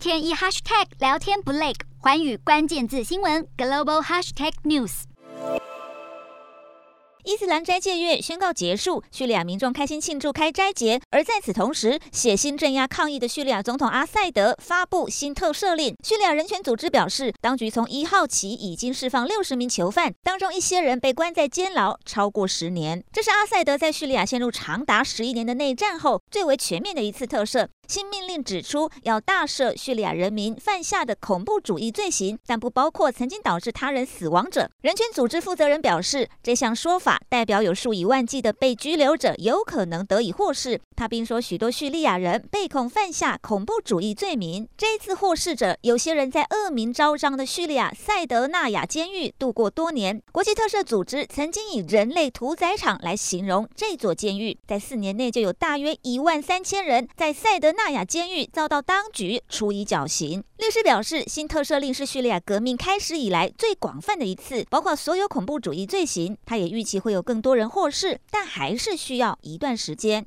天一 hashtag 聊天不累，寰宇关键字新闻 global hashtag news。伊斯兰斋戒月宣告结束，叙利亚民众开心庆祝开斋节。而在此同时，血腥镇压抗议的叙利亚总统阿塞德发布新特赦令。叙利亚人权组织表示，当局从一号起已经释放六十名囚犯，当中一些人被关在监牢超过十年。这是阿塞德在叙利亚陷入长达十一年的内战后最为全面的一次特赦。新命令指出，要大赦叙利亚人民犯下的恐怖主义罪行，但不包括曾经导致他人死亡者。人权组织负责人表示，这项说法代表有数以万计的被拘留者有可能得以获释。他并说，许多叙利亚人被控犯下恐怖主义罪名。这一次获释者，有些人在恶名昭彰的叙利亚塞德纳亚监狱度过多年。国际特赦组织曾经以“人类屠宰场”来形容这座监狱，在四年内就有大约一万三千人在塞德纳。纳亚监狱遭到当局处以绞刑。律师表示，新特赦令是叙利亚革命开始以来最广泛的一次，包括所有恐怖主义罪行。他也预期会有更多人获释，但还是需要一段时间。